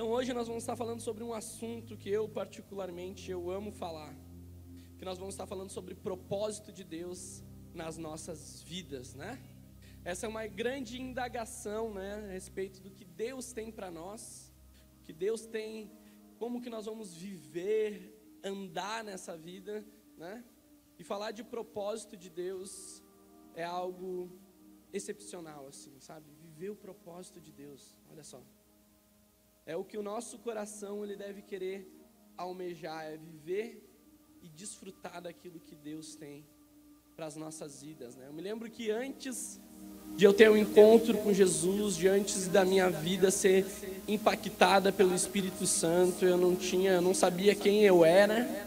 Então hoje nós vamos estar falando sobre um assunto que eu particularmente eu amo falar, que nós vamos estar falando sobre propósito de Deus nas nossas vidas, né? Essa é uma grande indagação, né, a respeito do que Deus tem para nós, que Deus tem, como que nós vamos viver, andar nessa vida, né? E falar de propósito de Deus é algo excepcional, assim, sabe? Viver o propósito de Deus, olha só. É o que o nosso coração ele deve querer almejar, é viver e desfrutar daquilo que Deus tem para as nossas vidas, né? Eu me lembro que antes de eu ter um encontro com Jesus, de antes da minha vida ser impactada pelo Espírito Santo, eu não tinha, eu não sabia quem eu era,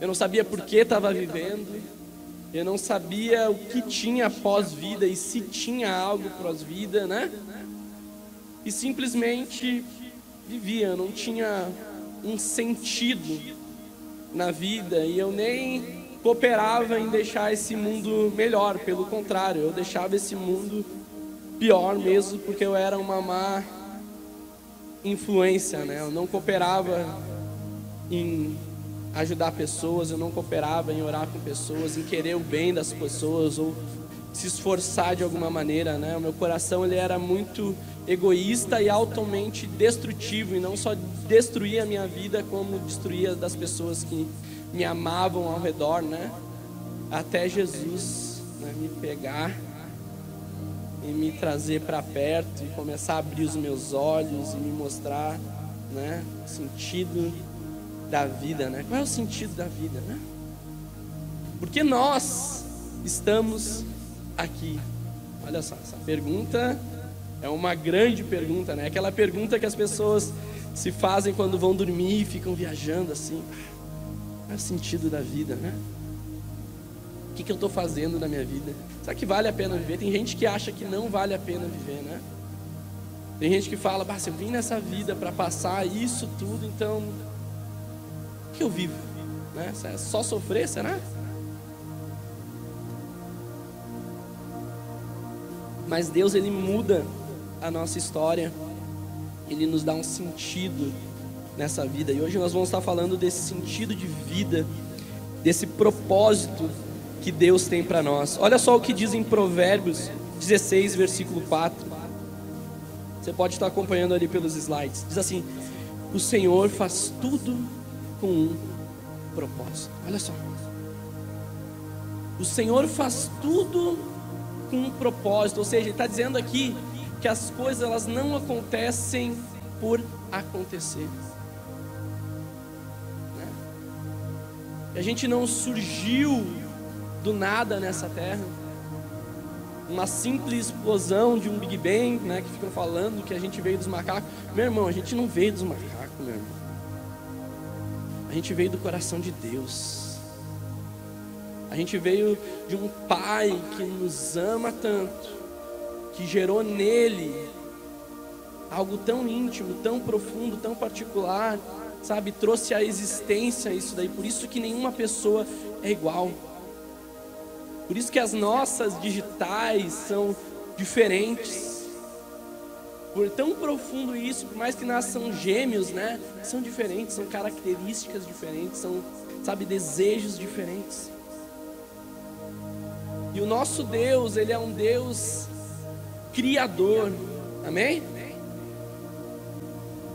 eu não sabia por que estava vivendo, eu não sabia o que tinha pós-vida e se tinha algo pós-vida, né? E simplesmente vivia, não tinha um sentido na vida e eu nem cooperava em deixar esse mundo melhor, pelo contrário, eu deixava esse mundo pior mesmo, porque eu era uma má influência, né? Eu não cooperava em ajudar pessoas, eu não cooperava em orar com pessoas, em querer o bem das pessoas ou se esforçar de alguma maneira, né? O meu coração ele era muito egoísta e altamente destrutivo e não só destruía a minha vida como destruía das pessoas que me amavam ao redor, né? Até Jesus né, me pegar e me trazer para perto e começar a abrir os meus olhos e me mostrar, né, o sentido da vida, né? Qual é o sentido da vida, né? Porque nós estamos aqui. Olha só, essa pergunta é uma grande pergunta, né? Aquela pergunta que as pessoas se fazem quando vão dormir e ficam viajando assim. Qual é o sentido da vida, né? O que, que eu estou fazendo na minha vida? Será que vale a pena viver? Tem gente que acha que não vale a pena viver, né? Tem gente que fala, se eu vim nessa vida para passar isso tudo, então o que eu vivo? Né? É só sofrer, será? Mas Deus ele muda a nossa história, ele nos dá um sentido nessa vida. E hoje nós vamos estar falando desse sentido de vida, desse propósito que Deus tem para nós. Olha só o que diz em Provérbios 16, versículo 4. Você pode estar acompanhando ali pelos slides. Diz assim: O Senhor faz tudo com um propósito. Olha só. O Senhor faz tudo com um propósito, ou seja, ele está dizendo aqui que as coisas elas não acontecem por acontecer. A gente não surgiu do nada nessa terra. Uma simples explosão de um Big Bang, né, que ficam falando que a gente veio dos macacos. Meu irmão, a gente não veio dos macacos, meu irmão. A gente veio do coração de Deus. A gente veio de um pai que nos ama tanto, que gerou nele algo tão íntimo, tão profundo, tão particular, sabe, trouxe à existência isso daí. Por isso que nenhuma pessoa é igual. Por isso que as nossas digitais são diferentes. Por tão profundo isso, por mais que nasçam gêmeos, né? São diferentes, são características diferentes, são, sabe, desejos diferentes. E o nosso Deus, ele é um Deus criador. Amém?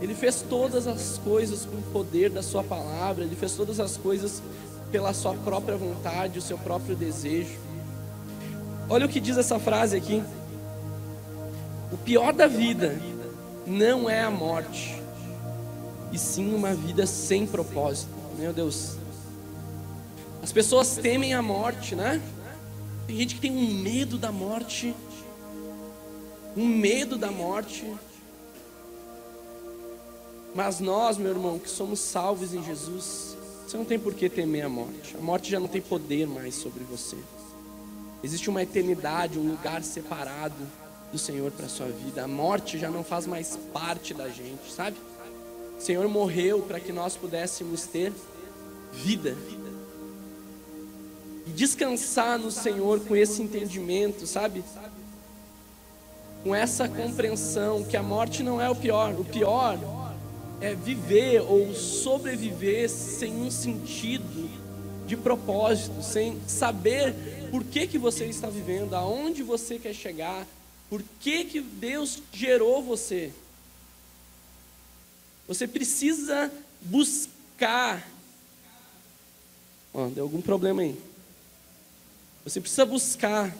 Ele fez todas as coisas com o poder da Sua palavra, Ele fez todas as coisas pela Sua própria vontade, o seu próprio desejo. Olha o que diz essa frase aqui: O pior da vida não é a morte, e sim uma vida sem propósito. Meu Deus. As pessoas temem a morte, né? Tem gente que tem um medo da morte, um medo da morte. Mas nós, meu irmão, que somos salvos em Jesus, você não tem por que temer a morte. A morte já não tem poder mais sobre você. Existe uma eternidade, um lugar separado do Senhor para a sua vida. A morte já não faz mais parte da gente, sabe? O Senhor morreu para que nós pudéssemos ter vida. E descansar no Senhor com esse entendimento, sabe? Com essa compreensão que a morte não é o pior, o pior é viver ou sobreviver sem um sentido de propósito, sem saber por que, que você está vivendo, aonde você quer chegar, por que, que Deus gerou você. Você precisa buscar. Oh, deu algum problema aí. Você precisa buscar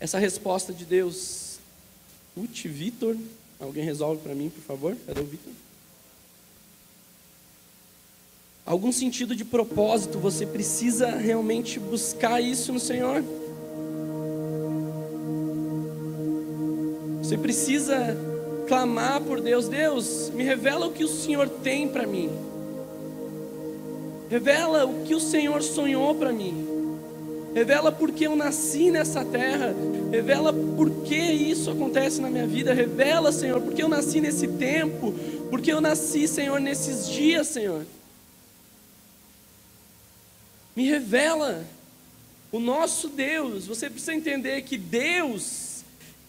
essa resposta de Deus. Uti, Vitor. Alguém resolve para mim, por favor? Cadê o Vitor? algum sentido de propósito, você precisa realmente buscar isso no Senhor. Você precisa clamar por Deus: Deus, me revela o que o Senhor tem para mim. Revela o que o Senhor sonhou para mim. Revela por que eu nasci nessa terra. Revela por que isso acontece na minha vida. Revela, Senhor, por que eu nasci nesse tempo. Por que eu nasci, Senhor, nesses dias, Senhor. Me revela o nosso Deus. Você precisa entender que Deus,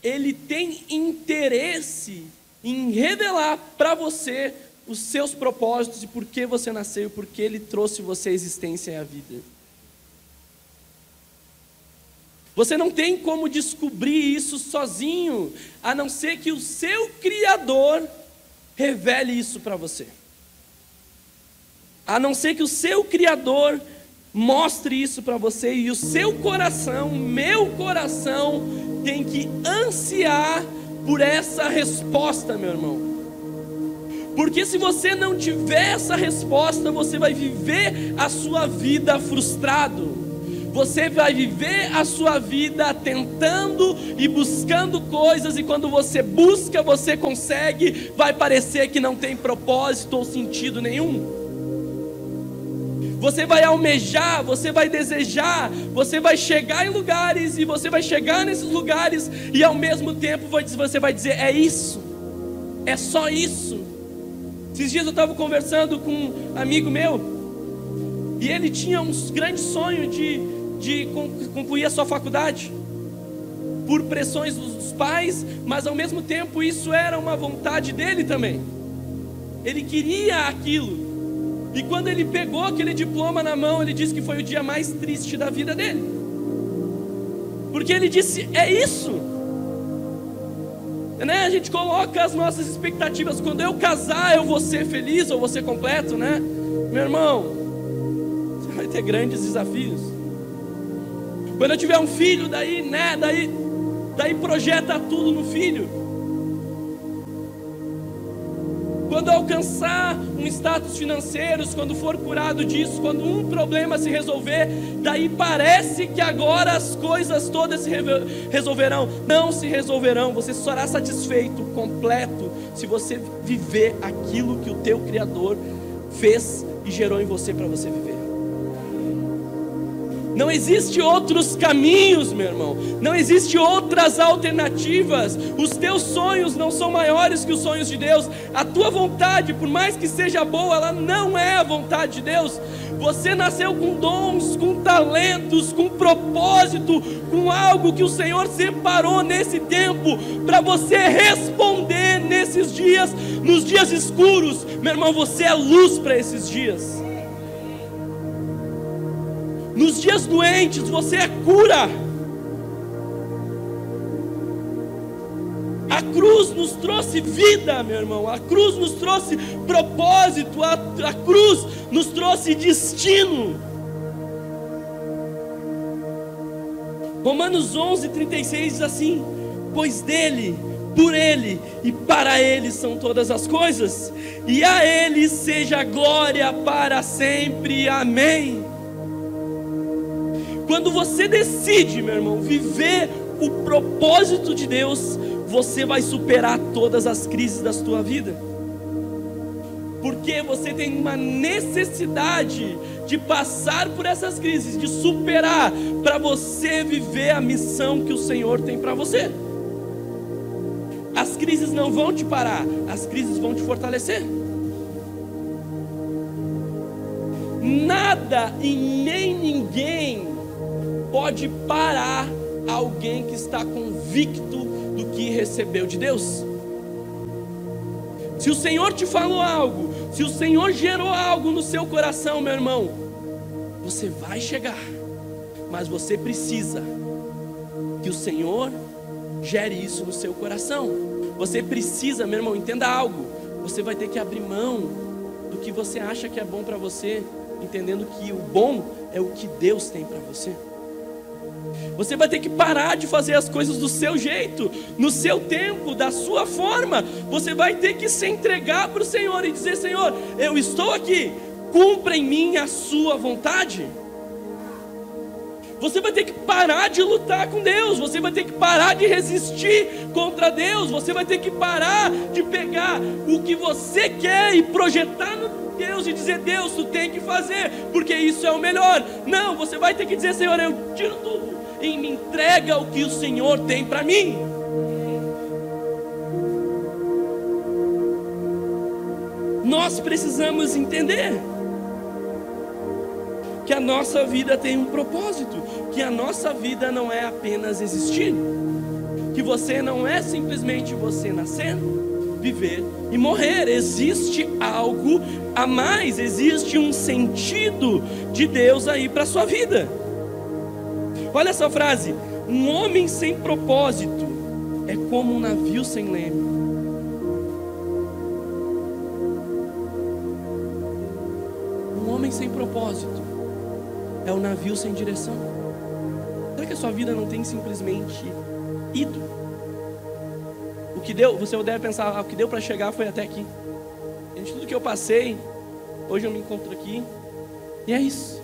Ele tem interesse em revelar para você os seus propósitos e por que você nasceu, porque Ele trouxe você à existência e à vida. Você não tem como descobrir isso sozinho, a não ser que o seu Criador revele isso para você. A não ser que o seu Criador Mostre isso para você e o seu coração, meu coração, tem que ansiar por essa resposta, meu irmão. Porque se você não tiver essa resposta, você vai viver a sua vida frustrado. Você vai viver a sua vida tentando e buscando coisas, e quando você busca, você consegue, vai parecer que não tem propósito ou sentido nenhum. Você vai almejar, você vai desejar, você vai chegar em lugares e você vai chegar nesses lugares e ao mesmo tempo você vai dizer: é isso, é só isso. Esses dias eu estava conversando com um amigo meu e ele tinha um grande sonho de, de concluir a sua faculdade por pressões dos pais, mas ao mesmo tempo isso era uma vontade dele também. Ele queria aquilo. E quando ele pegou aquele diploma na mão, ele disse que foi o dia mais triste da vida dele. Porque ele disse: é isso. Né? A gente coloca as nossas expectativas. Quando eu casar, eu vou ser feliz ou vou ser completo, né? Meu irmão, você vai ter grandes desafios. Quando eu tiver um filho, daí, né? Daí, daí projeta tudo no filho. quando alcançar um status financeiro, quando for curado disso, quando um problema se resolver, daí parece que agora as coisas todas se resolverão. Não se resolverão. Você será satisfeito, completo, se você viver aquilo que o teu Criador fez e gerou em você para você viver. Não existe outros caminhos, meu irmão. Não existe outras alternativas. Os teus sonhos não são maiores que os sonhos de Deus. A tua vontade, por mais que seja boa, ela não é a vontade de Deus. Você nasceu com dons, com talentos, com propósito, com algo que o Senhor separou nesse tempo para você responder nesses dias, nos dias escuros. Meu irmão, você é luz para esses dias. Nos dias doentes, você é cura. A cruz nos trouxe vida, meu irmão. A cruz nos trouxe propósito. A, a cruz nos trouxe destino. Romanos 11, 36 diz assim: Pois dele, por ele e para ele são todas as coisas, e a ele seja glória para sempre. Amém. Quando você decide, meu irmão, viver o propósito de Deus, você vai superar todas as crises da sua vida. Porque você tem uma necessidade de passar por essas crises, de superar, para você viver a missão que o Senhor tem para você. As crises não vão te parar, as crises vão te fortalecer. Nada e nem ninguém pode parar alguém que está convicto do que recebeu de Deus. Se o Senhor te falou algo, se o Senhor gerou algo no seu coração, meu irmão, você vai chegar, mas você precisa que o Senhor gere isso no seu coração. Você precisa, meu irmão, entenda algo. Você vai ter que abrir mão do que você acha que é bom para você, entendendo que o bom é o que Deus tem para você. Você vai ter que parar de fazer as coisas do seu jeito, no seu tempo, da sua forma. Você vai ter que se entregar para o Senhor e dizer: Senhor, eu estou aqui, cumpra em mim a sua vontade. Você vai ter que parar de lutar com Deus, você vai ter que parar de resistir contra Deus, você vai ter que parar de pegar o que você quer e projetar no Deus e dizer: Deus, tu tem que fazer, porque isso é o melhor. Não, você vai ter que dizer: Senhor, eu tiro tudo e me entrega o que o Senhor tem para mim. Nós precisamos entender que a nossa vida tem um propósito, que a nossa vida não é apenas existir, que você não é simplesmente você nascer, viver e morrer, existe algo a mais, existe um sentido de Deus aí para sua vida. Olha essa frase: um homem sem propósito é como um navio sem leme. Um homem sem propósito é um navio sem direção. Será que a sua vida não tem simplesmente ido? O que deu, você deve pensar, ah, o que deu para chegar foi até aqui. De tudo que eu passei, hoje eu me encontro aqui. E é isso.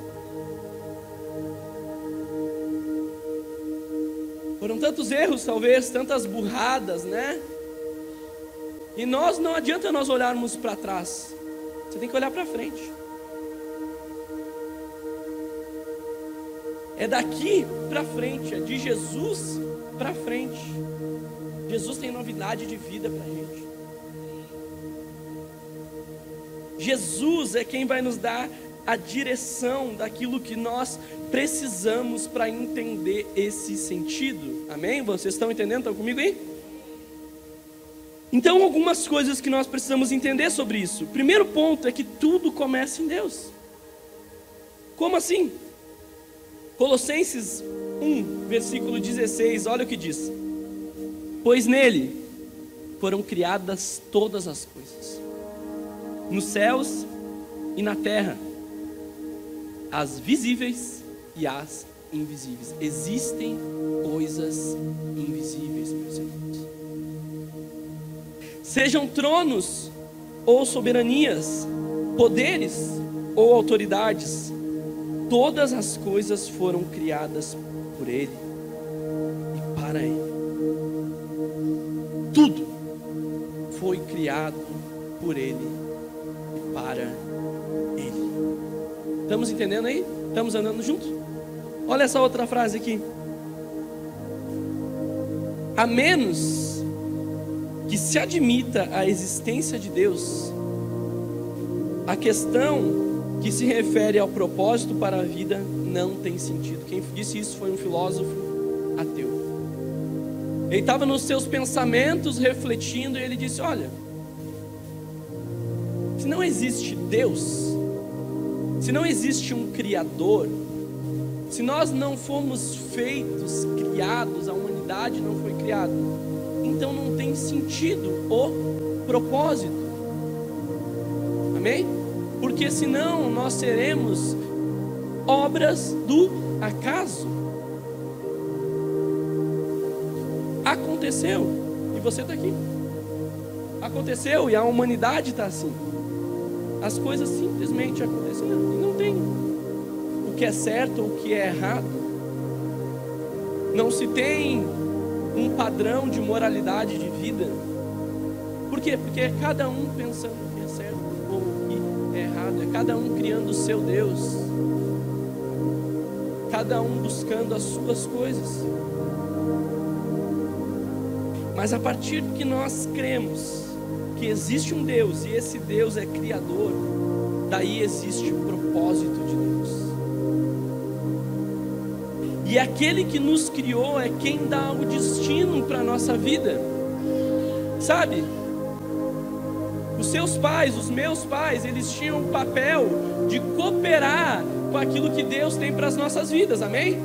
Foram tantos erros, talvez, tantas burradas, né? E nós não adianta nós olharmos para trás. Você tem que olhar para frente. É daqui para frente, é de Jesus para frente. Jesus tem novidade de vida para a gente. Jesus é quem vai nos dar a direção daquilo que nós precisamos para entender esse sentido. Amém? Vocês estão entendendo? Estão comigo aí? Então, algumas coisas que nós precisamos entender sobre isso. Primeiro ponto é que tudo começa em Deus. Como assim? Colossenses 1, versículo 16, olha o que diz: Pois nele foram criadas todas as coisas, nos céus e na terra as visíveis e as invisíveis. Existem coisas invisíveis, meus irmãos. Sejam tronos ou soberanias, poderes ou autoridades, todas as coisas foram criadas por Ele e para Ele. Tudo foi criado por Ele e para Ele. Estamos entendendo aí? Estamos andando juntos? Olha essa outra frase aqui. A menos que se admita a existência de Deus, a questão que se refere ao propósito para a vida não tem sentido. Quem disse isso foi um filósofo ateu. Ele estava nos seus pensamentos refletindo e ele disse: Olha, se não existe Deus, se não existe um Criador, se nós não fomos feitos, criados, a humanidade não foi criada, então não tem sentido o propósito. Amém? Porque senão nós seremos obras do acaso. Aconteceu e você está aqui. Aconteceu e a humanidade está assim. As coisas simplesmente aconteceram e não tem o que é certo ou o que é errado. Não se tem um padrão de moralidade de vida. Por quê? Porque é cada um pensando o que é certo é cada um criando o seu Deus, cada um buscando as suas coisas. Mas a partir que nós cremos que existe um Deus e esse Deus é criador, daí existe o propósito de Deus. E aquele que nos criou é quem dá o destino para a nossa vida. Sabe? Os seus pais, os meus pais, eles tinham o papel de cooperar com aquilo que Deus tem para as nossas vidas, amém?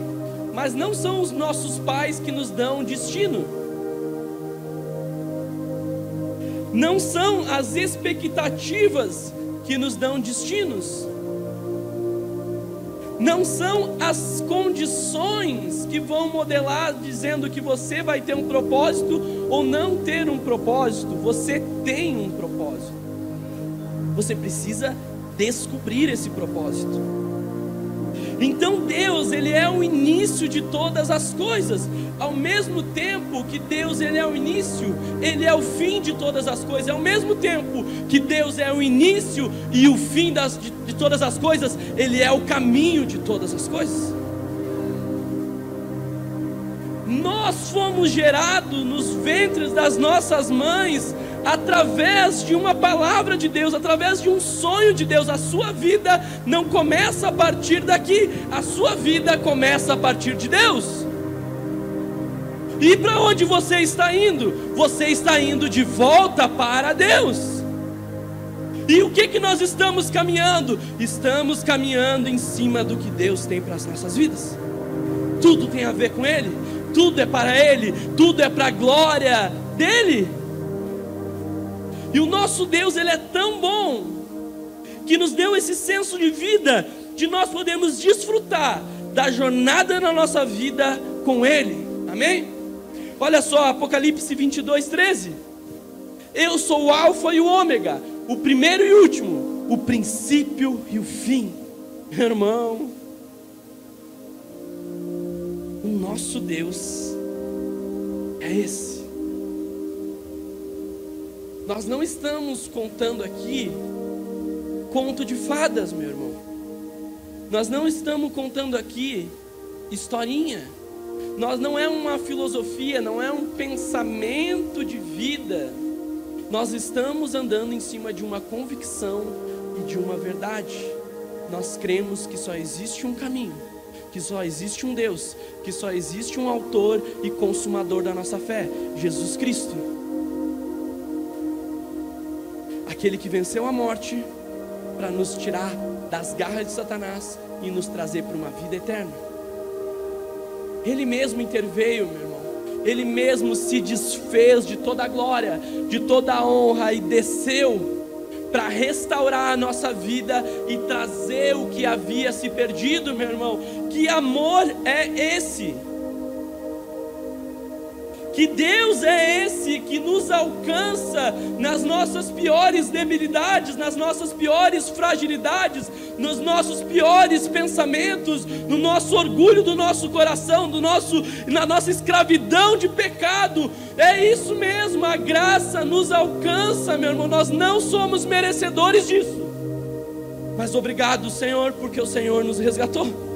Mas não são os nossos pais que nos dão destino. Não são as expectativas que nos dão destinos não são as condições que vão modelar dizendo que você vai ter um propósito ou não ter um propósito. Você tem um propósito. Você precisa descobrir esse propósito. Então Deus, ele é o início de todas as coisas. Ao mesmo tempo que Deus ele é o início, ele é o fim de todas as coisas. Ao mesmo tempo que Deus é o início e o fim das, de, de todas as coisas, ele é o caminho de todas as coisas. Nós fomos gerados nos ventres das nossas mães através de uma palavra de Deus, através de um sonho de Deus. A sua vida não começa a partir daqui, a sua vida começa a partir de Deus. E para onde você está indo? Você está indo de volta para Deus. E o que que nós estamos caminhando? Estamos caminhando em cima do que Deus tem para as nossas vidas. Tudo tem a ver com Ele, tudo é para Ele, tudo é para a glória dEle. E o nosso Deus, ele é tão bom que nos deu esse senso de vida de nós podemos desfrutar da jornada na nossa vida com ele. Amém? Olha só, Apocalipse 22, 13. Eu sou o Alfa e o Ômega, o primeiro e o último, o princípio e o fim. Meu irmão, o nosso Deus é esse. Nós não estamos contando aqui conto de fadas, meu irmão. Nós não estamos contando aqui historinha. Nós não é uma filosofia, não é um pensamento de vida. Nós estamos andando em cima de uma convicção e de uma verdade. Nós cremos que só existe um caminho, que só existe um Deus, que só existe um autor e consumador da nossa fé, Jesus Cristo. Aquele que venceu a morte para nos tirar das garras de Satanás e nos trazer para uma vida eterna. Ele mesmo interveio, meu irmão. Ele mesmo se desfez de toda a glória, de toda a honra e desceu para restaurar a nossa vida e trazer o que havia se perdido, meu irmão. Que amor é esse? Que Deus é esse que nos alcança nas nossas piores debilidades, nas nossas piores fragilidades, nos nossos piores pensamentos, no nosso orgulho do nosso coração, do nosso, na nossa escravidão de pecado. É isso mesmo, a graça nos alcança, meu irmão. Nós não somos merecedores disso. Mas obrigado, Senhor, porque o Senhor nos resgatou.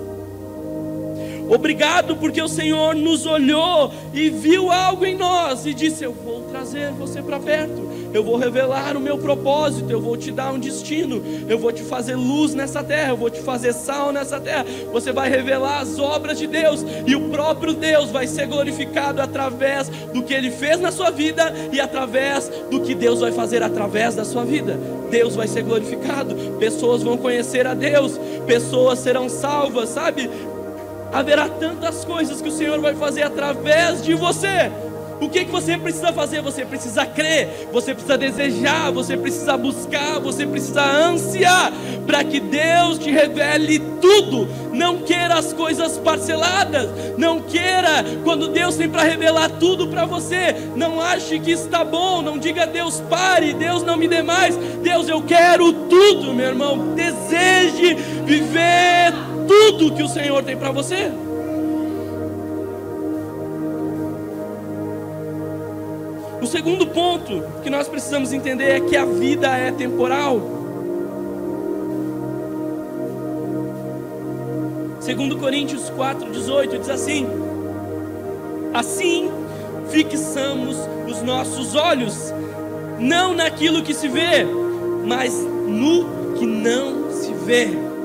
Obrigado porque o Senhor nos olhou e viu algo em nós e disse: Eu vou trazer você para perto, eu vou revelar o meu propósito, eu vou te dar um destino, eu vou te fazer luz nessa terra, eu vou te fazer sal nessa terra. Você vai revelar as obras de Deus e o próprio Deus vai ser glorificado através do que ele fez na sua vida e através do que Deus vai fazer através da sua vida. Deus vai ser glorificado, pessoas vão conhecer a Deus, pessoas serão salvas, sabe? Haverá tantas coisas que o Senhor vai fazer através de você. O que, que você precisa fazer? Você precisa crer, você precisa desejar, você precisa buscar, você precisa ansiar para que Deus te revele tudo. Não queira as coisas parceladas, não queira quando Deus tem para revelar tudo para você. Não ache que está bom, não diga Deus pare, Deus não me dê mais. Deus, eu quero tudo, meu irmão. Deseje viver tudo que o Senhor tem para você. O segundo ponto que nós precisamos entender é que a vida é temporal. Segundo Coríntios 4:18 diz assim: Assim fixamos os nossos olhos não naquilo que se vê, mas no que não se vê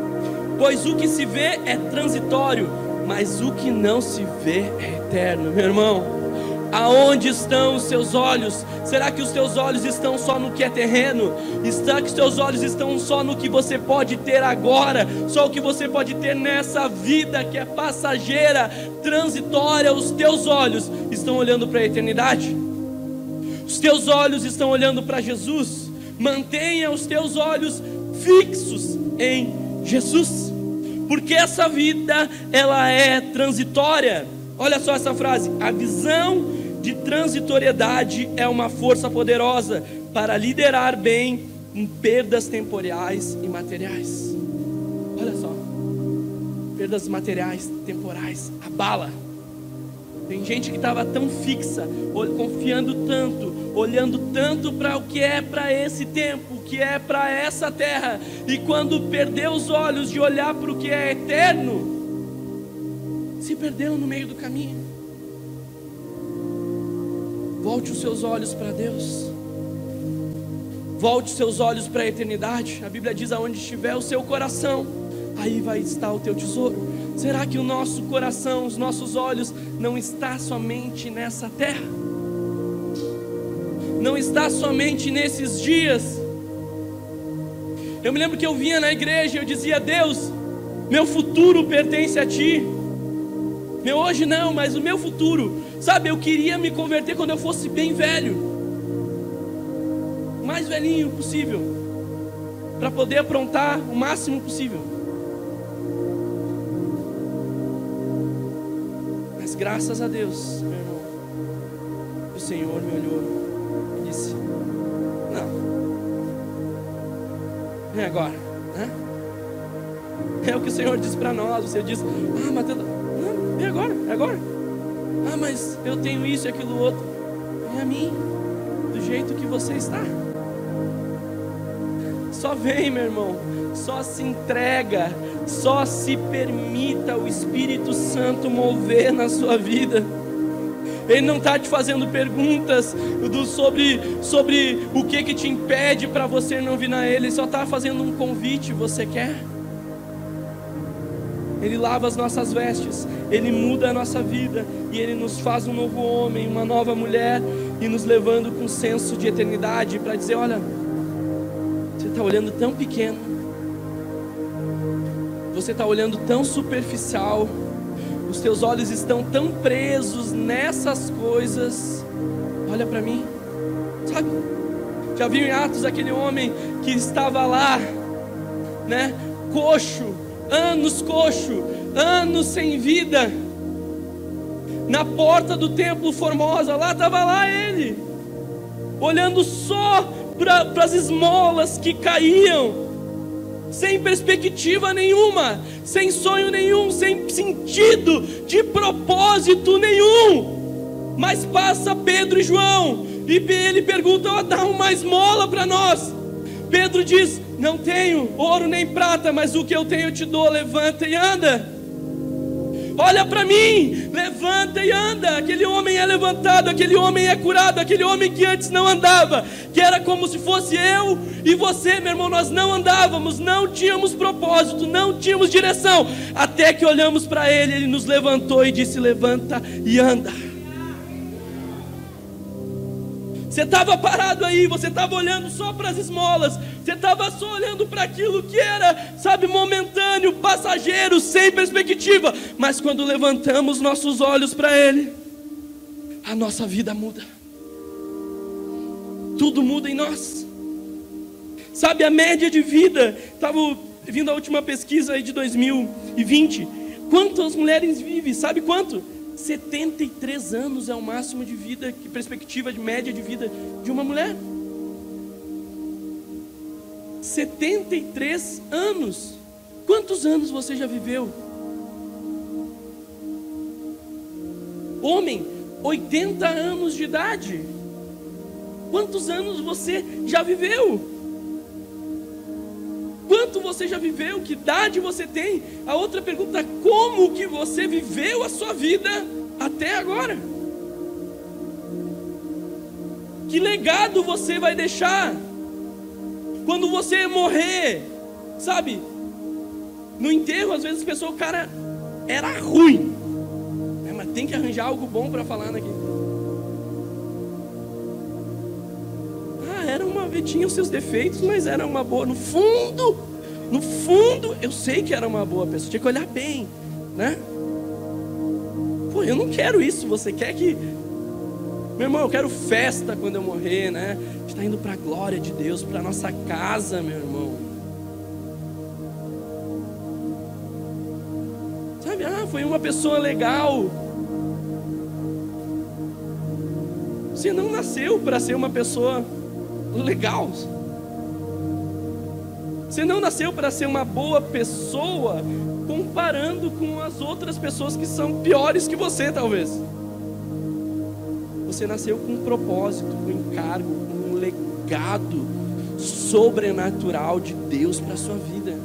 pois o que se vê é transitório, mas o que não se vê é eterno, meu irmão. Aonde estão os seus olhos? Será que os teus olhos estão só no que é terreno? Será que os teus olhos estão só no que você pode ter agora? Só o que você pode ter nessa vida que é passageira, transitória? Os teus olhos estão olhando para a eternidade? Os teus olhos estão olhando para Jesus? Mantenha os teus olhos fixos em Jesus, porque essa vida ela é transitória. Olha só essa frase: a visão de transitoriedade é uma força poderosa para liderar bem em perdas temporais e materiais. Olha só, perdas materiais, temporais, abala. Tem gente que estava tão fixa, confiando tanto, olhando tanto para o que é para esse tempo, o que é para essa terra, e quando perdeu os olhos de olhar para o que é eterno, se perdeu no meio do caminho. Volte os seus olhos para Deus. Volte os seus olhos para a eternidade. A Bíblia diz: aonde estiver o seu coração, aí vai estar o teu tesouro. Será que o nosso coração, os nossos olhos, não está somente nessa terra? Não está somente nesses dias? Eu me lembro que eu vinha na igreja e eu dizia: Deus, meu futuro pertence a Ti. Meu hoje não, mas o meu futuro. Sabe, eu queria me converter quando eu fosse bem velho. Mais velhinho possível. Para poder aprontar o máximo possível. Graças a Deus, meu irmão, o Senhor me olhou e disse: Não, é agora, né? É o que o Senhor diz para nós. Você diz: Ah, Mateus, não, é agora, é agora. Ah, mas eu tenho isso e aquilo outro. Vem a mim, do jeito que você está. Só vem, meu irmão. Só se entrega. Só se permita o Espírito Santo mover na sua vida. Ele não está te fazendo perguntas do, sobre, sobre o que, que te impede para você não vir a Ele. Ele só está fazendo um convite. Você quer? Ele lava as nossas vestes, Ele muda a nossa vida e Ele nos faz um novo homem, uma nova mulher e nos levando com senso de eternidade para dizer: olha, você está olhando tão pequeno, você está olhando tão superficial, os teus olhos estão tão presos nessas coisas. Olha para mim, sabe? Já viu em Atos aquele homem que estava lá, né, coxo anos coxo, anos sem vida. Na porta do templo Formosa, lá estava lá ele, olhando só para as esmolas que caíam, sem perspectiva nenhuma, sem sonho nenhum, sem sentido de propósito nenhum. Mas passa Pedro e João, e ele pergunta: oh, dá uma esmola para nós. Pedro diz: não tenho ouro nem prata, mas o que eu tenho eu te dou. Levanta e anda. Olha para mim, levanta e anda. Aquele homem é levantado, aquele homem é curado, aquele homem que antes não andava, que era como se fosse eu e você, meu irmão. Nós não andávamos, não tínhamos propósito, não tínhamos direção, até que olhamos para ele, ele nos levantou e disse: Levanta e anda. Você estava parado aí, você estava olhando só para as esmolas, você estava só olhando para aquilo que era, sabe, momentâneo, passageiro, sem perspectiva. Mas quando levantamos nossos olhos para Ele, a nossa vida muda. Tudo muda em nós. Sabe, a média de vida, estava vindo a última pesquisa aí de 2020. Quantas mulheres vivem? Sabe quanto? 73 anos é o máximo de vida, que perspectiva de média de vida de uma mulher. 73 anos. Quantos anos você já viveu? Homem, 80 anos de idade. Quantos anos você já viveu? Quanto você já viveu? Que idade você tem? A outra pergunta: como que você viveu a sua vida até agora? Que legado você vai deixar? Quando você morrer, sabe? No enterro, às vezes a pessoa, o cara era ruim. É, mas tem que arranjar algo bom para falar aqui. Ah, era uma tinha os seus defeitos, mas era uma boa. No fundo, no fundo, eu sei que era uma boa pessoa. Tinha que olhar bem, né? Pô, eu não quero isso. Você quer que meu irmão, eu quero festa quando eu morrer, né? Está indo para a glória de Deus, para nossa casa, meu irmão. Sabe, ah, foi uma pessoa legal. Você não nasceu para ser uma pessoa legal. Você não nasceu para ser uma boa pessoa comparando com as outras pessoas que são piores que você, talvez. Você nasceu com um propósito, um encargo, um legado sobrenatural de Deus para a sua vida.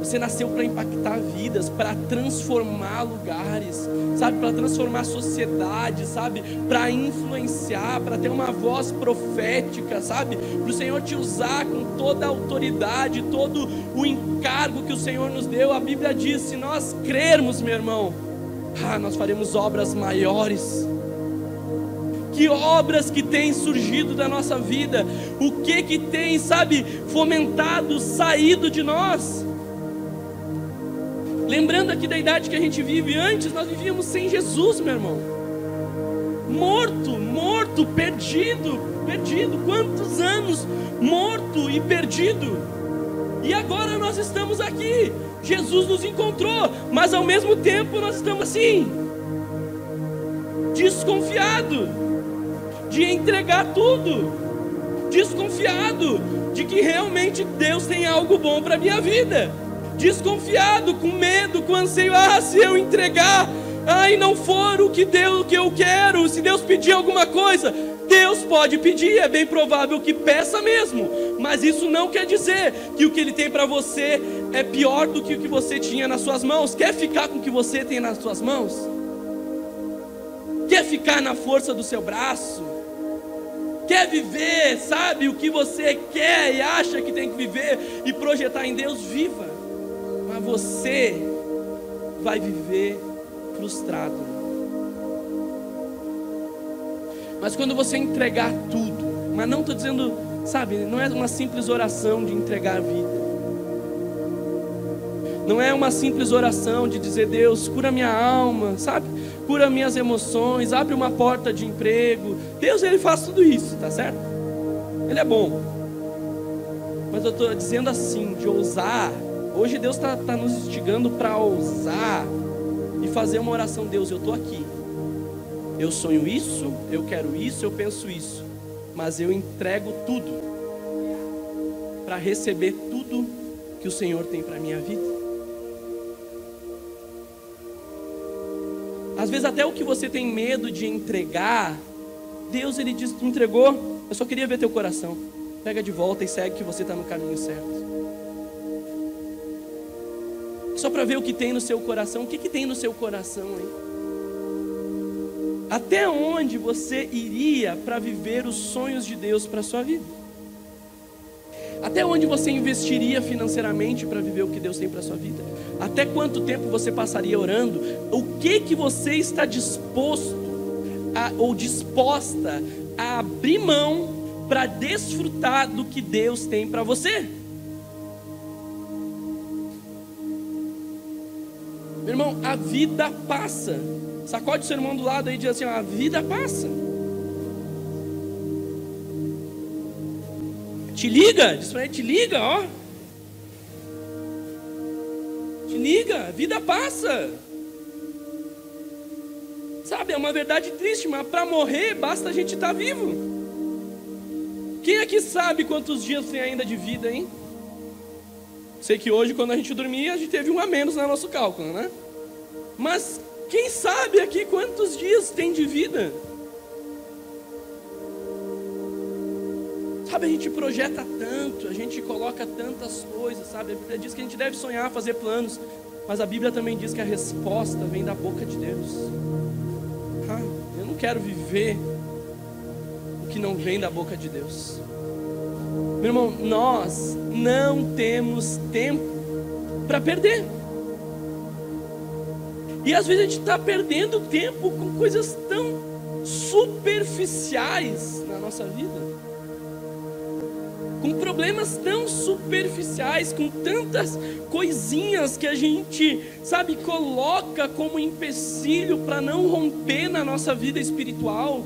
Você nasceu para impactar vidas, para transformar lugares, sabe, para transformar sociedade, sabe, para influenciar, para ter uma voz profética, sabe, para o Senhor te usar com toda a autoridade, todo o encargo que o Senhor nos deu. A Bíblia diz: se nós crermos, meu irmão, ah, nós faremos obras maiores que obras que têm surgido da nossa vida, o que que tem, sabe, fomentado, saído de nós. Lembrando aqui da idade que a gente vive, antes nós vivíamos sem Jesus, meu irmão. Morto, morto, perdido, perdido. Quantos anos morto e perdido? E agora nós estamos aqui. Jesus nos encontrou, mas ao mesmo tempo nós estamos assim, desconfiado de entregar tudo, desconfiado de que realmente Deus tem algo bom para a minha vida, desconfiado, com medo, com anseio, ah, se eu entregar, e não for o que Deus, o que eu quero, se Deus pedir alguma coisa, Deus pode pedir, é bem provável que peça mesmo, mas isso não quer dizer que o que Ele tem para você é pior do que o que você tinha nas suas mãos. Quer ficar com o que você tem nas suas mãos? Quer ficar na força do seu braço? Quer viver, sabe o que você quer e acha que tem que viver e projetar em Deus, viva. Mas você vai viver frustrado. Mas quando você entregar tudo, mas não estou dizendo, sabe, não é uma simples oração de entregar a vida. Não é uma simples oração de dizer, Deus, cura minha alma, sabe? Cura minhas emoções, abre uma porta de emprego. Deus, Ele faz tudo isso, tá certo? Ele é bom. Mas eu estou dizendo assim, de ousar. Hoje Deus está tá nos instigando para ousar e fazer uma oração. Deus, eu estou aqui. Eu sonho isso, eu quero isso, eu penso isso. Mas eu entrego tudo para receber tudo que o Senhor tem para minha vida. Às vezes até o que você tem medo de entregar, Deus ele diz, entregou, eu só queria ver teu coração. Pega de volta e segue que você está no caminho certo. Só para ver o que tem no seu coração, o que, que tem no seu coração aí? Até onde você iria para viver os sonhos de Deus para sua vida? Até onde você investiria financeiramente para viver o que Deus tem para sua vida? Até quanto tempo você passaria orando? O que que você está disposto a, ou disposta a abrir mão para desfrutar do que Deus tem para você? Meu irmão, a vida passa. Sacode o seu irmão do lado aí e diz assim: ó, a vida passa. Te liga, diz pra ele, te liga, ó. Te liga, a vida passa. Sabe, é uma verdade triste, mas para morrer basta a gente estar tá vivo. Quem aqui sabe quantos dias tem ainda de vida, hein? Sei que hoje, quando a gente dormia, a gente teve um a menos no nosso cálculo, né? Mas quem sabe aqui quantos dias tem de vida? Sabe, a gente projeta tanto, a gente coloca tantas coisas, sabe? A Bíblia diz que a gente deve sonhar, fazer planos, mas a Bíblia também diz que a resposta vem da boca de Deus. Ah, eu não quero viver o que não vem da boca de Deus. Meu irmão, nós não temos tempo para perder. E às vezes a gente está perdendo tempo com coisas tão superficiais na nossa vida com problemas tão superficiais, com tantas coisinhas que a gente, sabe, coloca como empecilho para não romper na nossa vida espiritual,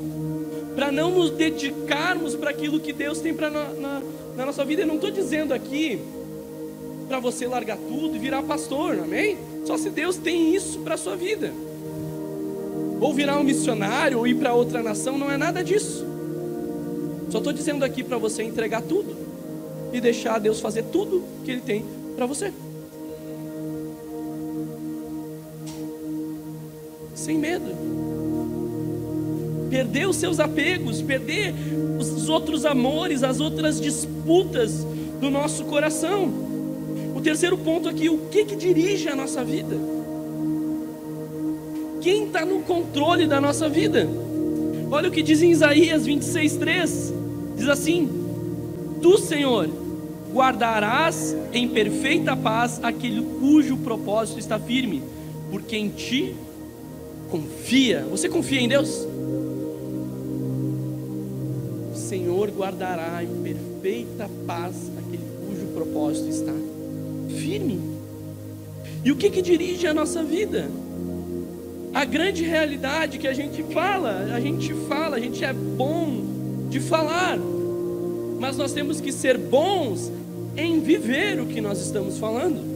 para não nos dedicarmos para aquilo que Deus tem para na, na, na, nossa vida. Eu não estou dizendo aqui para você largar tudo e virar pastor, amém? Só se Deus tem isso para sua vida. Ou virar um missionário, ou ir para outra nação, não é nada disso. Só estou dizendo aqui para você entregar tudo e deixar Deus fazer tudo que Ele tem para você. Sem medo. Perder os seus apegos, perder os outros amores, as outras disputas do nosso coração. O terceiro ponto aqui, o que, que dirige a nossa vida? Quem está no controle da nossa vida? Olha o que diz em Isaías 26,3: diz assim: Tu, Senhor, guardarás em perfeita paz aquele cujo propósito está firme, porque em ti confia. Você confia em Deus? O Senhor guardará em perfeita paz aquele cujo propósito está firme. E o que que dirige a nossa vida? A grande realidade que a gente fala, a gente fala, a gente é bom de falar, mas nós temos que ser bons em viver o que nós estamos falando.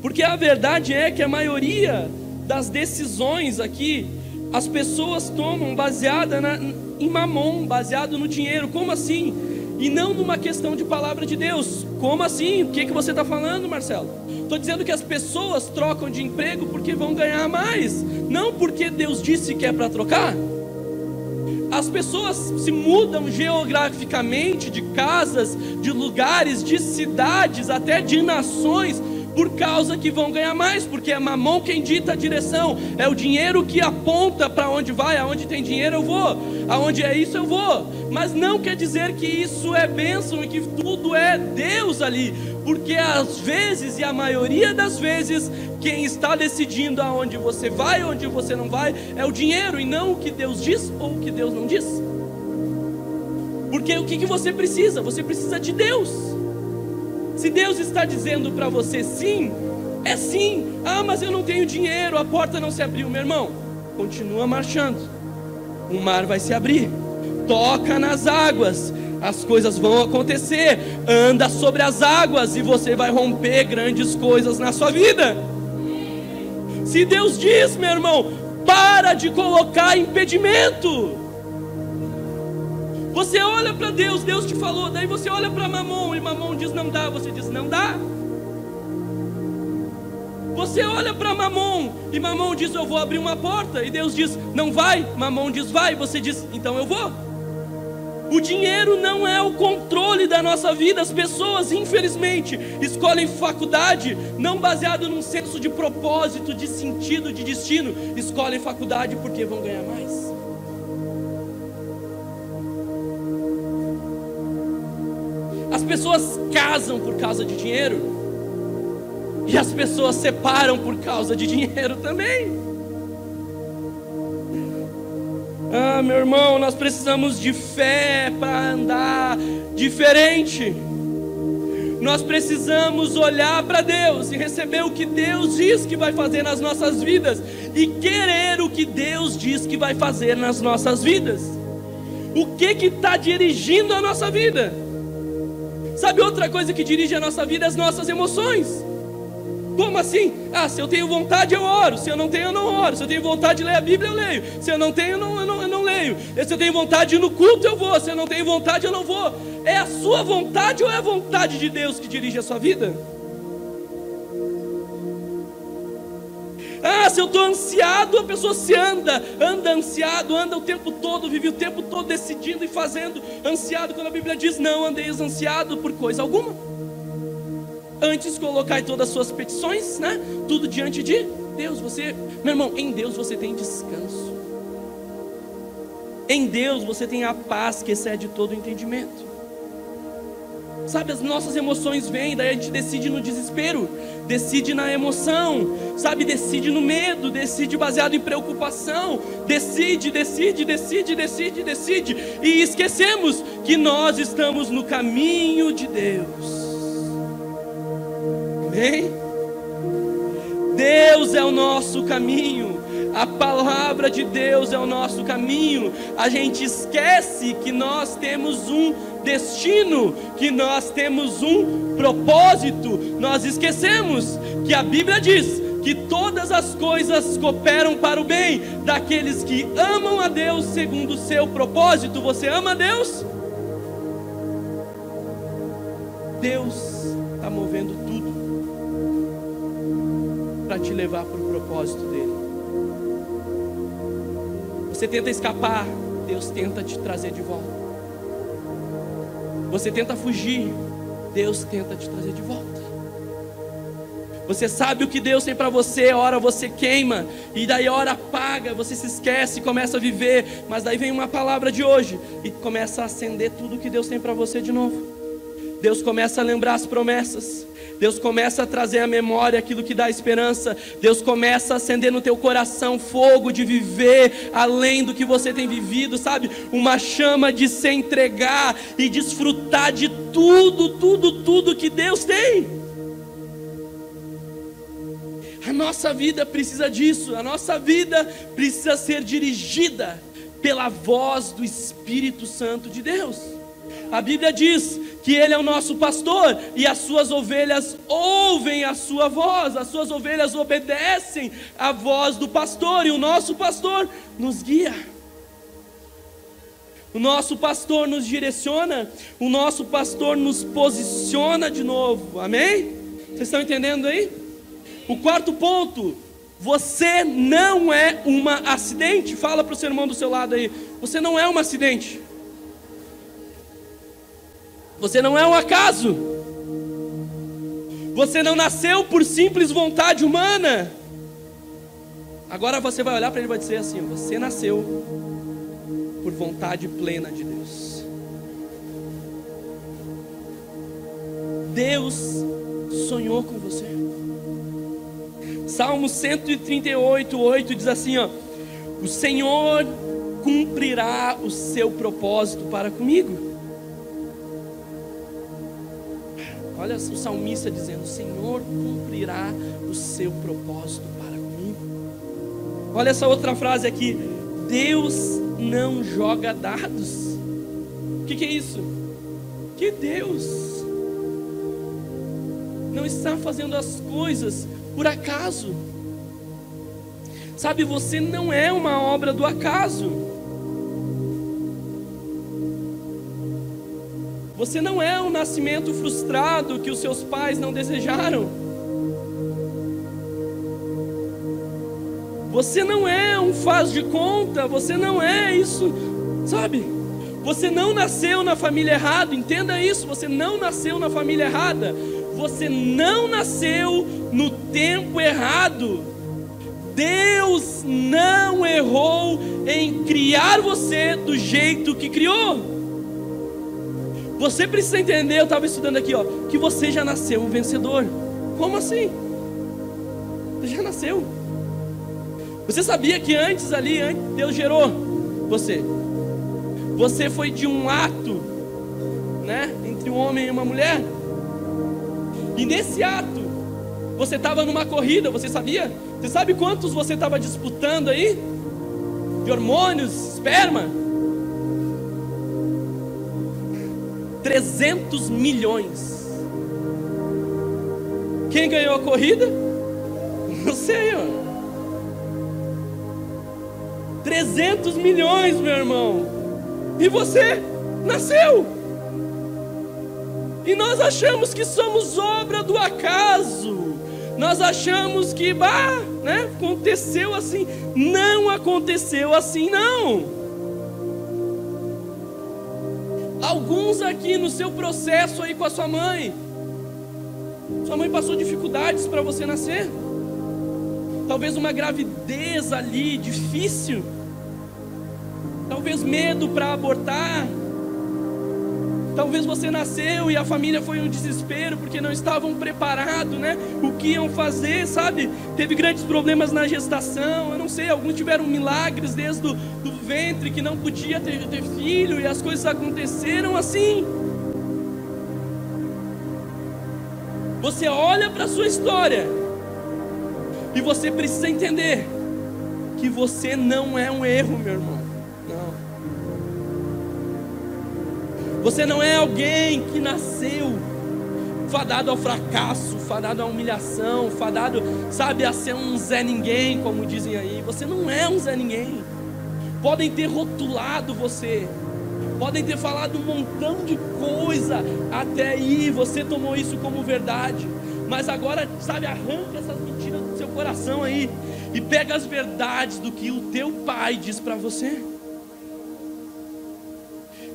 Porque a verdade é que a maioria das decisões aqui, as pessoas tomam baseada na, em mamon, baseado no dinheiro. Como assim? E não numa questão de palavra de Deus. Como assim? O que, que você está falando, Marcelo? Estou dizendo que as pessoas trocam de emprego porque vão ganhar mais, não porque Deus disse que é para trocar. As pessoas se mudam geograficamente de casas, de lugares, de cidades, até de nações, por causa que vão ganhar mais, porque é mamão quem dita a direção, é o dinheiro que aponta para onde vai, aonde tem dinheiro eu vou, aonde é isso eu vou, mas não quer dizer que isso é bênção e que tudo é Deus ali, porque às vezes e a maioria das vezes quem está decidindo aonde você vai, onde você não vai, é o dinheiro e não o que Deus diz ou o que Deus não diz. Porque o que, que você precisa? Você precisa de Deus. Se Deus está dizendo para você sim, é sim. Ah, mas eu não tenho dinheiro, a porta não se abriu, meu irmão. Continua marchando. O mar vai se abrir. Toca nas águas as coisas vão acontecer. Anda sobre as águas e você vai romper grandes coisas na sua vida. Se Deus diz, meu irmão, para de colocar impedimento. Você olha para Deus, Deus te falou, daí você olha para Mamon e Mamon diz não dá, você diz não dá. Você olha para Mamon e Mamon diz eu vou abrir uma porta e Deus diz não vai, Mamon diz vai, você diz então eu vou. O dinheiro não é o controle da nossa vida. As pessoas, infelizmente, escolhem faculdade não baseado num senso de propósito, de sentido, de destino. Escolhem faculdade porque vão ganhar mais. As pessoas casam por causa de dinheiro. E as pessoas separam por causa de dinheiro também. Ah, meu irmão, nós precisamos de fé para andar diferente. Nós precisamos olhar para Deus e receber o que Deus diz que vai fazer nas nossas vidas e querer o que Deus diz que vai fazer nas nossas vidas. O que que está dirigindo a nossa vida? Sabe outra coisa que dirige a nossa vida? As nossas emoções. Como assim? Ah, se eu tenho vontade, eu oro. Se eu não tenho, eu não oro. Se eu tenho vontade de ler a Bíblia, eu leio. Se eu não tenho, eu não, eu não, eu não leio. Se eu tenho vontade de ir no culto, eu vou. Se eu não tenho vontade, eu não vou. É a sua vontade ou é a vontade de Deus que dirige a sua vida? Ah, se eu estou ansiado, a pessoa se anda, anda ansiado, anda o tempo todo, vive o tempo todo decidindo e fazendo ansiado, quando a Bíblia diz: não andeis ansiado por coisa alguma. Antes colocai todas as suas petições, né? Tudo diante de Deus. Você, meu irmão, em Deus você tem descanso. Em Deus você tem a paz que excede todo o entendimento. Sabe, as nossas emoções vêm, daí a gente decide no desespero, decide na emoção, sabe, decide no medo, decide baseado em preocupação, decide, decide, decide, decide, decide, e esquecemos que nós estamos no caminho de Deus. Amém? Deus é o nosso caminho. A palavra de Deus é o nosso caminho. A gente esquece que nós temos um destino, que nós temos um propósito. Nós esquecemos que a Bíblia diz que todas as coisas cooperam para o bem daqueles que amam a Deus segundo o seu propósito. Você ama a Deus? Deus está movendo para te levar para o propósito dele. Você tenta escapar, Deus tenta te trazer de volta. Você tenta fugir, Deus tenta te trazer de volta. Você sabe o que Deus tem para você, hora você queima, e daí hora apaga, você se esquece, começa a viver, mas daí vem uma palavra de hoje e começa a acender tudo que Deus tem para você de novo. Deus começa a lembrar as promessas. Deus começa a trazer à memória aquilo que dá esperança. Deus começa a acender no teu coração fogo de viver além do que você tem vivido, sabe? Uma chama de se entregar e desfrutar de tudo, tudo, tudo que Deus tem. A nossa vida precisa disso, a nossa vida precisa ser dirigida pela voz do Espírito Santo de Deus. A Bíblia diz que Ele é o nosso pastor e as suas ovelhas ouvem a sua voz, as suas ovelhas obedecem a voz do pastor e o nosso pastor nos guia. O nosso pastor nos direciona, o nosso pastor nos posiciona de novo, amém? Vocês estão entendendo aí? O quarto ponto, você não é uma acidente. Fala para o seu irmão do seu lado aí, você não é um acidente. Você não é um acaso. Você não nasceu por simples vontade humana. Agora você vai olhar para ele e vai dizer assim: Você nasceu por vontade plena de Deus. Deus sonhou com você. Salmo 138, 8 diz assim: ó, O Senhor cumprirá o seu propósito para comigo. Olha o salmista dizendo: O Senhor cumprirá o seu propósito para comigo. Olha essa outra frase aqui: Deus não joga dados. O que, que é isso? Que Deus não está fazendo as coisas por acaso. Sabe, você não é uma obra do acaso. Você não é um nascimento frustrado que os seus pais não desejaram. Você não é um faz de conta, você não é isso, sabe? Você não nasceu na família errada, entenda isso, você não nasceu na família errada. Você não nasceu no tempo errado. Deus não errou em criar você do jeito que criou. Você precisa entender, eu estava estudando aqui, ó, que você já nasceu um vencedor. Como assim? Você já nasceu. Você sabia que antes ali, Deus gerou você. Você foi de um ato, né, entre um homem e uma mulher. E nesse ato, você estava numa corrida, você sabia? Você sabe quantos você estava disputando aí? De hormônios, esperma? 300 milhões. Quem ganhou a corrida? Não sei, ó. 300 milhões, meu irmão. E você nasceu. E nós achamos que somos obra do acaso. Nós achamos que, bah, né, aconteceu assim. Não aconteceu assim, não. Alguns aqui no seu processo aí com a sua mãe, sua mãe passou dificuldades para você nascer. Talvez uma gravidez ali difícil. Talvez medo para abortar. Talvez você nasceu e a família foi um desespero porque não estavam preparados, né? O que iam fazer, sabe? Teve grandes problemas na gestação, eu não sei, alguns tiveram milagres desde do, do ventre que não podia ter, ter filho e as coisas aconteceram assim. Você olha para a sua história e você precisa entender que você não é um erro, meu irmão. Você não é alguém que nasceu fadado ao fracasso, fadado à humilhação, fadado, sabe, a ser um Zé Ninguém, como dizem aí. Você não é um Zé Ninguém. Podem ter rotulado você, podem ter falado um montão de coisa até aí, você tomou isso como verdade. Mas agora, sabe, arranca essas mentiras do seu coração aí e pega as verdades do que o teu pai diz para você.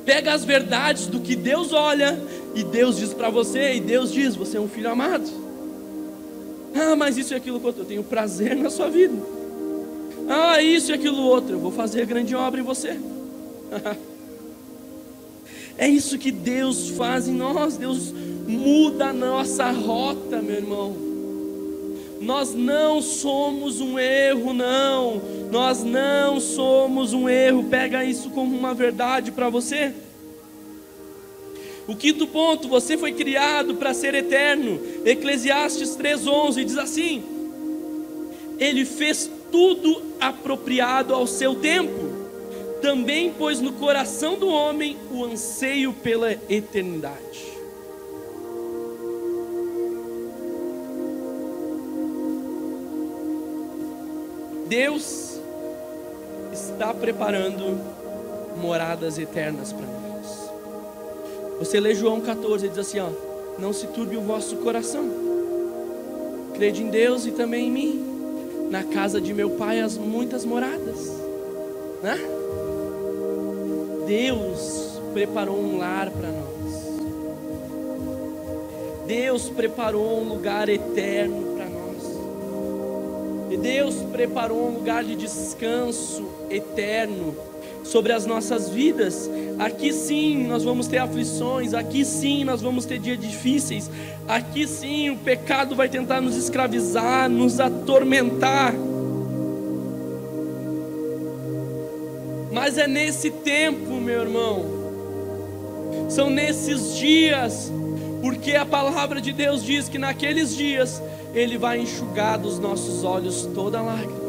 Pega as verdades do que Deus olha e Deus diz para você, e Deus diz: Você é um filho amado. Ah, mas isso e aquilo outro, eu tenho prazer na sua vida. Ah, isso e aquilo outro, eu vou fazer grande obra em você. é isso que Deus faz em nós, Deus muda a nossa rota, meu irmão. Nós não somos um erro, não. Nós não somos um erro. Pega isso como uma verdade para você. O quinto ponto, você foi criado para ser eterno. Eclesiastes 3:11 diz assim: Ele fez tudo apropriado ao seu tempo. Também pôs no coração do homem o anseio pela eternidade. Deus está preparando moradas eternas para nós. Você lê João 14 e diz assim: ó, não se turbe o vosso coração. Crede em Deus e também em mim. Na casa de meu pai as muitas moradas, né? Deus preparou um lar para nós. Deus preparou um lugar eterno e Deus preparou um lugar de descanso eterno sobre as nossas vidas. Aqui sim nós vamos ter aflições, aqui sim nós vamos ter dias difíceis, aqui sim o pecado vai tentar nos escravizar, nos atormentar. Mas é nesse tempo, meu irmão, são nesses dias, porque a palavra de Deus diz que naqueles dias ele vai enxugar dos nossos olhos toda lágrima.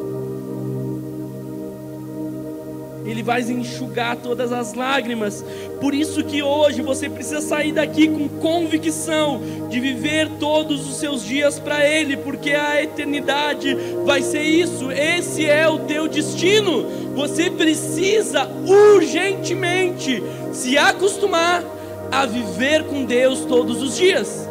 Ele vai enxugar todas as lágrimas. Por isso que hoje você precisa sair daqui com convicção de viver todos os seus dias para Ele, porque a eternidade vai ser isso. Esse é o teu destino. Você precisa urgentemente se acostumar a viver com Deus todos os dias.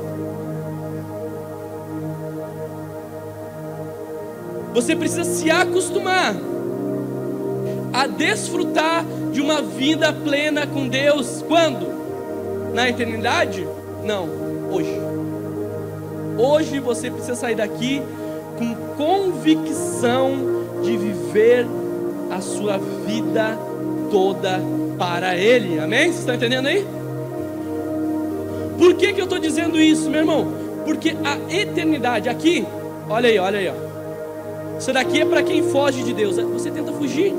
Você precisa se acostumar a desfrutar de uma vida plena com Deus. Quando? Na eternidade? Não, hoje. Hoje você precisa sair daqui com convicção de viver a sua vida toda para Ele. Amém? Vocês estão entendendo aí? Por que, que eu estou dizendo isso, meu irmão? Porque a eternidade aqui, olha aí, olha aí, ó. Isso daqui é para quem foge de Deus. Você tenta fugir.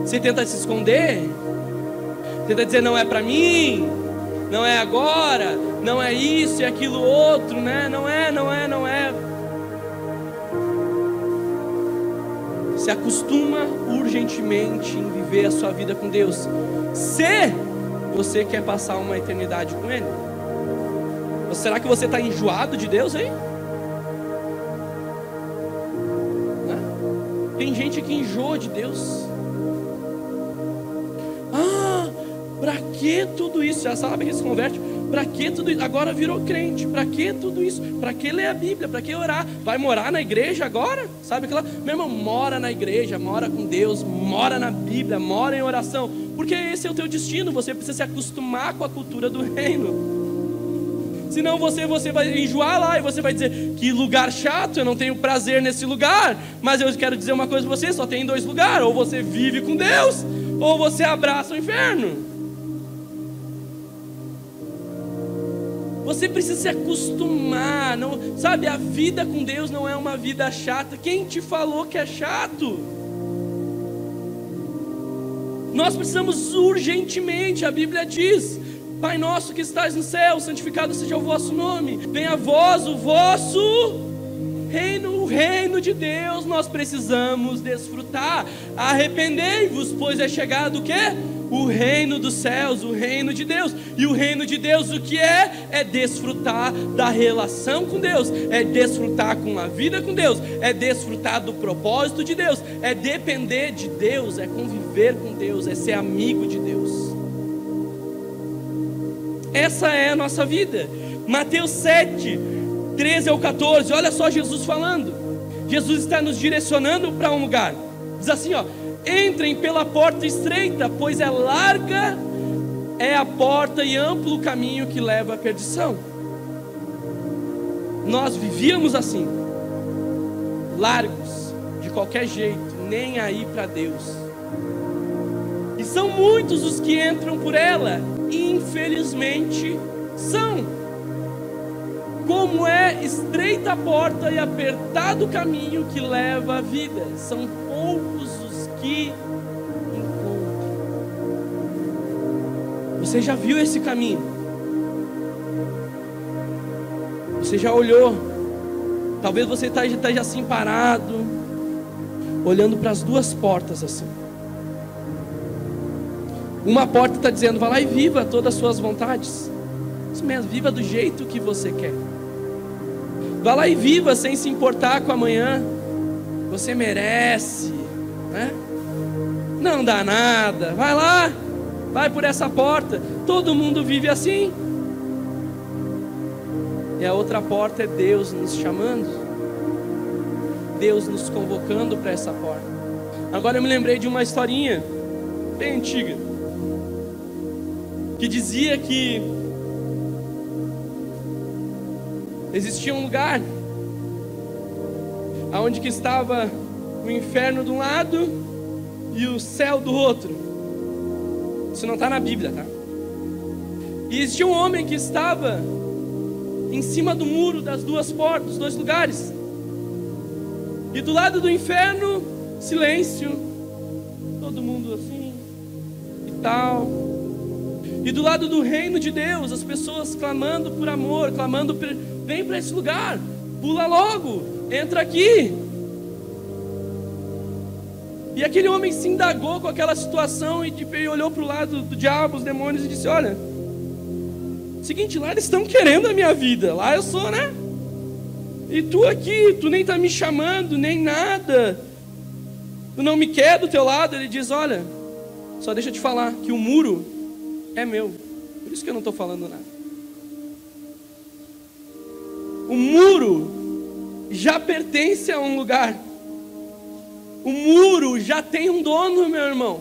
Você tenta se esconder. Tenta dizer não é para mim. Não é agora. Não é isso e aquilo outro, né? Não é, não é, não é. Se acostuma urgentemente em viver a sua vida com Deus. Se você quer passar uma eternidade com Ele. Será que você está enjoado de Deus aí? Tem gente que enjoa de Deus. Ah, para que tudo isso? Já sabe que se converte? Para que tudo isso? Agora virou crente. Para que tudo isso? Para que ler a Bíblia? Para que orar? Vai morar na igreja agora? Sabe aquela? Meu irmão, mora na igreja, mora com Deus, mora na Bíblia, mora em oração. Porque esse é o teu destino. Você precisa se acostumar com a cultura do reino. Senão você, você vai enjoar lá e você vai dizer: que lugar chato, eu não tenho prazer nesse lugar. Mas eu quero dizer uma coisa para você: só tem dois lugares. Ou você vive com Deus, ou você abraça o inferno. Você precisa se acostumar, não, sabe? A vida com Deus não é uma vida chata. Quem te falou que é chato? Nós precisamos urgentemente, a Bíblia diz, Pai nosso que estás no céu, santificado seja o vosso nome. Venha a vós o vosso reino, o reino de Deus. Nós precisamos desfrutar. Arrependei-vos, pois é chegado o quê? o reino dos céus, o reino de Deus. E o reino de Deus o que é? É desfrutar da relação com Deus, é desfrutar com a vida com Deus, é desfrutar do propósito de Deus, é depender de Deus, é conviver com Deus, é ser amigo de Deus. Essa é a nossa vida. Mateus 7, 13 ao 14, olha só Jesus falando. Jesus está nos direcionando para um lugar. Diz assim, ó: Entrem pela porta estreita, pois é larga é a porta e amplo o caminho que leva à perdição. Nós vivíamos assim, largos, de qualquer jeito, nem aí para Deus. E são muitos os que entram por ela, infelizmente são. Como é estreita a porta e apertado o caminho que leva à vida, são poucos que Você já viu esse caminho? Você já olhou? Talvez você esteja tá, tá assim parado, olhando para as duas portas assim. Uma porta está dizendo, vá lá e viva todas as suas vontades. Isso mesmo, viva do jeito que você quer. Vá lá e viva sem se importar com amanhã. Você merece, né? Não dá nada. Vai lá, vai por essa porta. Todo mundo vive assim. E a outra porta é Deus nos chamando. Deus nos convocando para essa porta. Agora eu me lembrei de uma historinha bem antiga que dizia que existia um lugar aonde que estava o inferno de um lado e o céu do outro. Isso não está na Bíblia, tá? E existia um homem que estava em cima do muro das duas portas, dos dois lugares. E do lado do inferno, silêncio. Todo mundo assim e tal. E do lado do reino de Deus, as pessoas clamando por amor, clamando por... vem para esse lugar, pula logo, entra aqui. E aquele homem se indagou com aquela situação e, tipo, olhou para o lado do diabo, os demônios, e disse: Olha, seguinte, lá eles estão querendo a minha vida, lá eu sou, né? E tu aqui, tu nem está me chamando, nem nada, tu não me quer do teu lado. Ele diz: Olha, só deixa eu te falar que o muro é meu, por isso que eu não estou falando nada. O muro já pertence a um lugar. O muro já tem um dono, meu irmão.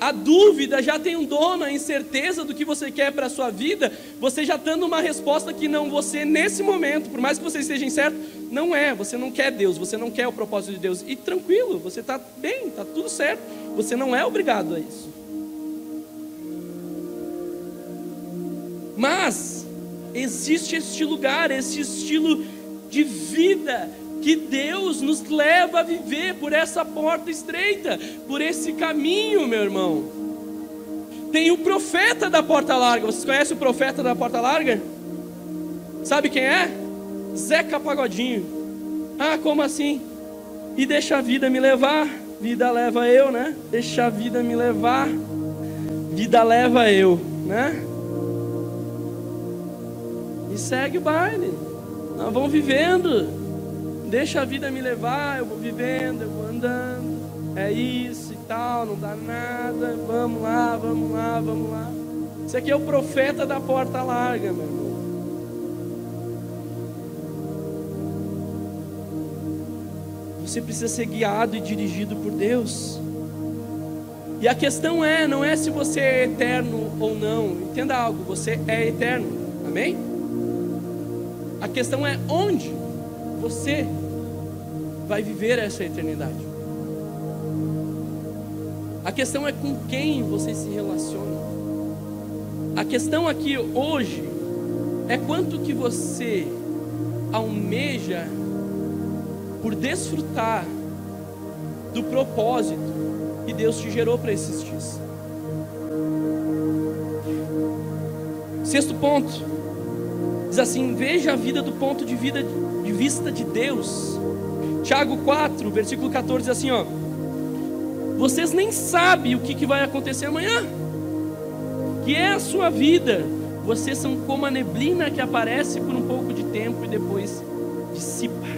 A dúvida já tem um dono, a incerteza do que você quer para a sua vida, você já dando uma resposta que não você nesse momento, por mais que você esteja incerto, não é, você não quer Deus, você não quer o propósito de Deus. E tranquilo, você está bem, está tudo certo. Você não é obrigado a isso. Mas existe este lugar, esse estilo de vida que Deus nos leva a viver por essa porta estreita, por esse caminho, meu irmão. Tem o profeta da porta larga. Vocês conhecem o profeta da porta larga? Sabe quem é? Zeca Pagodinho. Ah, como assim? E deixa a vida me levar. Vida leva eu, né? Deixa a vida me levar. Vida leva eu, né? E segue o baile. Nós vamos vivendo. Deixa a vida me levar, eu vou vivendo, eu vou andando. É isso e tal, não dá nada. Vamos lá, vamos lá, vamos lá. Isso aqui é o profeta da porta larga, meu irmão. Você precisa ser guiado e dirigido por Deus. E a questão é, não é se você é eterno ou não. Entenda algo, você é eterno. Amém? A questão é onde você vai viver essa eternidade. A questão é com quem você se relaciona. A questão aqui hoje é quanto que você almeja por desfrutar do propósito que Deus te gerou para esses dias. Sexto ponto, diz assim: veja a vida do ponto de, vida, de vista de Deus. Tiago 4, versículo 14 diz assim: ó, vocês nem sabem o que, que vai acontecer amanhã, que é a sua vida. Vocês são como a neblina que aparece por um pouco de tempo e depois dissipa.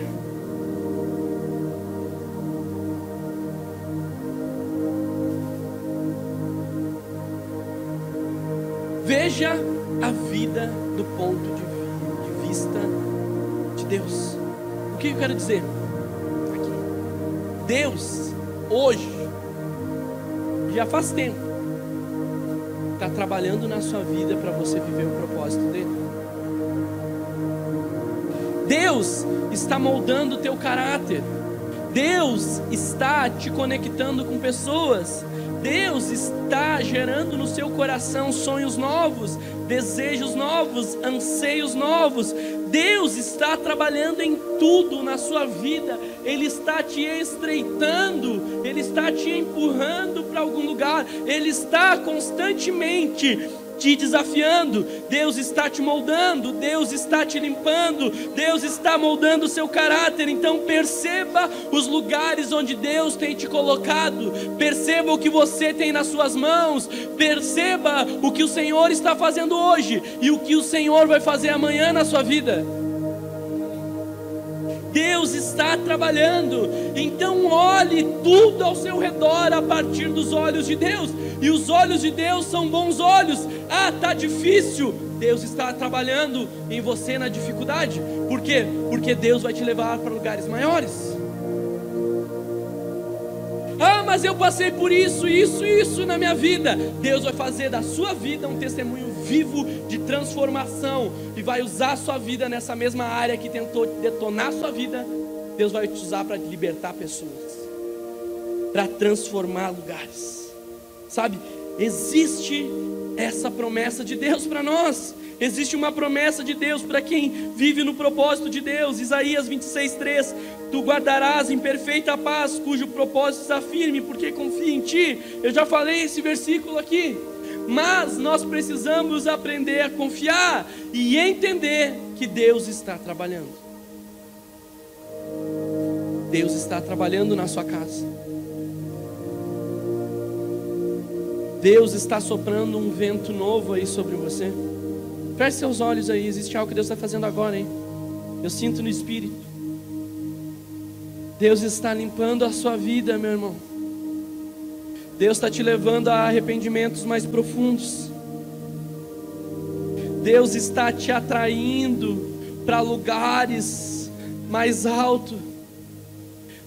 Veja a vida do ponto de, vista de Deus. O que eu quero dizer? Aqui. Deus, hoje, já faz tempo, está trabalhando na sua vida para você viver o propósito dele. Deus está moldando o teu caráter. Deus está te conectando com pessoas. Deus está gerando no seu coração sonhos novos, desejos novos, anseios novos. Deus está trabalhando em tudo na sua vida. Ele está te estreitando, ele está te empurrando para algum lugar. Ele está constantemente te desafiando, Deus está te moldando, Deus está te limpando, Deus está moldando o seu caráter. Então perceba os lugares onde Deus tem te colocado, perceba o que você tem nas suas mãos, perceba o que o Senhor está fazendo hoje e o que o Senhor vai fazer amanhã na sua vida. Deus está trabalhando, então olhe tudo ao seu redor a partir dos olhos de Deus, e os olhos de Deus são bons olhos. Ah, tá difícil. Deus está trabalhando em você na dificuldade. Por quê? Porque Deus vai te levar para lugares maiores. Ah, mas eu passei por isso, isso, isso na minha vida. Deus vai fazer da sua vida um testemunho vivo de transformação e vai usar a sua vida nessa mesma área que tentou detonar a sua vida. Deus vai te usar para libertar pessoas, para transformar lugares. Sabe? Existe essa promessa de Deus para nós. Existe uma promessa de Deus para quem vive no propósito de Deus. Isaías 26:3 Tu guardarás em perfeita paz, cujo propósito está firme, porque confia em ti. Eu já falei esse versículo aqui. Mas nós precisamos aprender a confiar e entender que Deus está trabalhando. Deus está trabalhando na sua casa. Deus está soprando um vento novo aí sobre você. Feche seus olhos aí, existe algo que Deus está fazendo agora, hein? Eu sinto no Espírito. Deus está limpando a sua vida, meu irmão. Deus está te levando a arrependimentos mais profundos. Deus está te atraindo para lugares mais altos.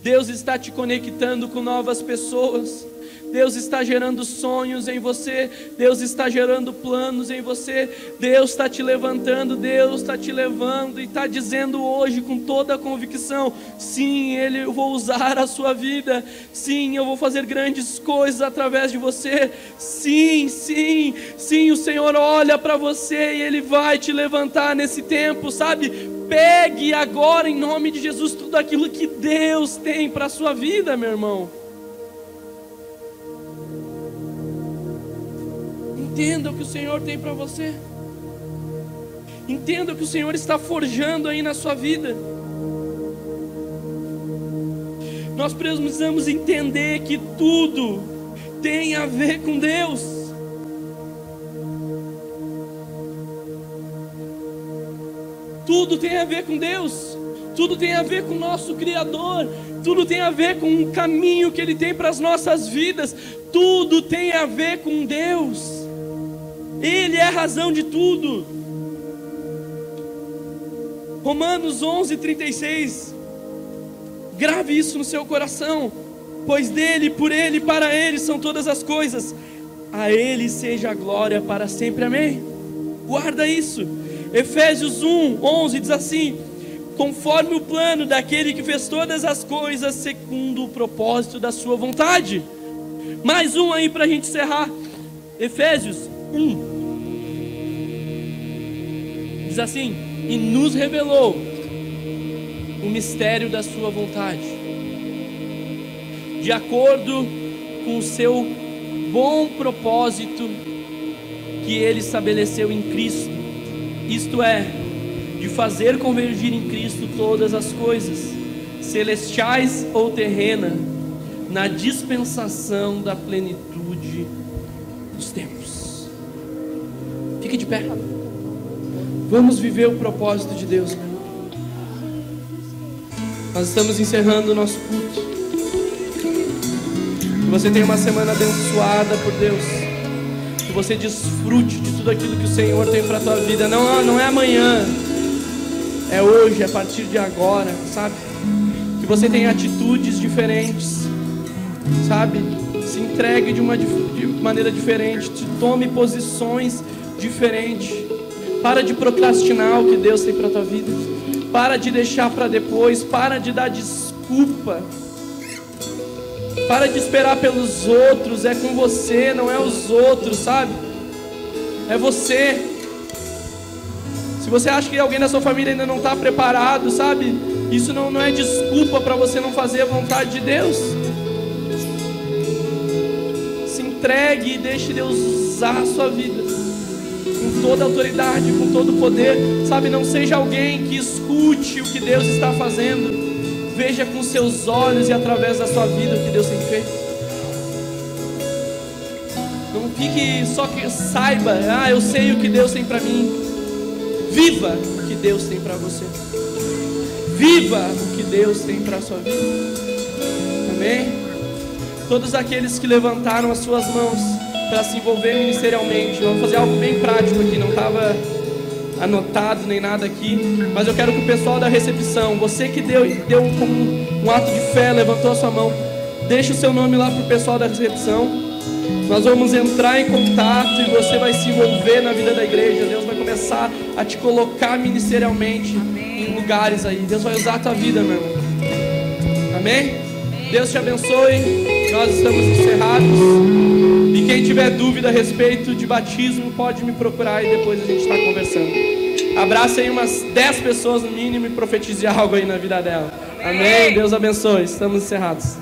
Deus está te conectando com novas pessoas. Deus está gerando sonhos em você, Deus está gerando planos em você, Deus está te levantando, Deus está te levando e está dizendo hoje com toda a convicção: sim, Ele, eu vou usar a sua vida, sim, eu vou fazer grandes coisas através de você, sim, sim, sim, o Senhor olha para você e Ele vai te levantar nesse tempo, sabe? Pegue agora em nome de Jesus tudo aquilo que Deus tem para a sua vida, meu irmão. Entenda o que o Senhor tem para você. Entenda o que o Senhor está forjando aí na sua vida. Nós precisamos entender que tudo tem a ver com Deus. Tudo tem a ver com Deus. Tudo tem a ver com o nosso Criador. Tudo tem a ver com o caminho que Ele tem para as nossas vidas. Tudo tem a ver com Deus. Ele é a razão de tudo. Romanos 11, 36. Grave isso no seu coração, pois dele, por ele, para ele são todas as coisas. A ele seja a glória para sempre. Amém. Guarda isso. Efésios 1, 11 diz assim: conforme o plano daquele que fez todas as coisas segundo o propósito da sua vontade. Mais um aí para a gente encerrar. Efésios 1, Diz assim: E nos revelou o mistério da Sua vontade, de acordo com o seu bom propósito que Ele estabeleceu em Cristo, isto é, de fazer convergir em Cristo todas as coisas, celestiais ou terrenas, na dispensação da plenitude dos tempos. Fique de pé. Vamos viver o propósito de Deus, irmão. Nós estamos encerrando o nosso culto. Que você tenha uma semana abençoada por Deus. Que você desfrute de tudo aquilo que o Senhor tem para a tua vida. Não, não é amanhã. É hoje, a partir de agora, sabe? Que você tenha atitudes diferentes, sabe? Se entregue de uma de maneira diferente, tome posições diferentes. Para de procrastinar o que Deus tem para a tua vida. Para de deixar para depois. Para de dar desculpa. Para de esperar pelos outros. É com você, não é os outros, sabe? É você. Se você acha que alguém da sua família ainda não está preparado, sabe? Isso não, não é desculpa para você não fazer a vontade de Deus. Se entregue e deixe Deus usar a sua vida com toda autoridade, com todo poder. Sabe, não seja alguém que escute o que Deus está fazendo. Veja com seus olhos e através da sua vida o que Deus tem feito. Não fique só que saiba, ah, eu sei o que Deus tem para mim. Viva o que Deus tem para você. Viva o que Deus tem para sua vida. Amém? Todos aqueles que levantaram as suas mãos para se envolver ministerialmente. Vamos fazer algo bem prático aqui, não estava anotado nem nada aqui, mas eu quero que o pessoal da recepção, você que deu, deu como um ato de fé, levantou a sua mão, deixe o seu nome lá para o pessoal da recepção. Nós vamos entrar em contato e você vai se envolver na vida da igreja. Deus vai começar a te colocar ministerialmente Amém. em lugares aí. Deus vai usar a tua vida, meu irmão. Amém? Deus te abençoe. Nós estamos encerrados. E quem tiver dúvida a respeito de batismo, pode me procurar e depois a gente está conversando. Abraça aí umas 10 pessoas no mínimo e profetize algo aí na vida dela. Amém. Deus abençoe. Estamos encerrados.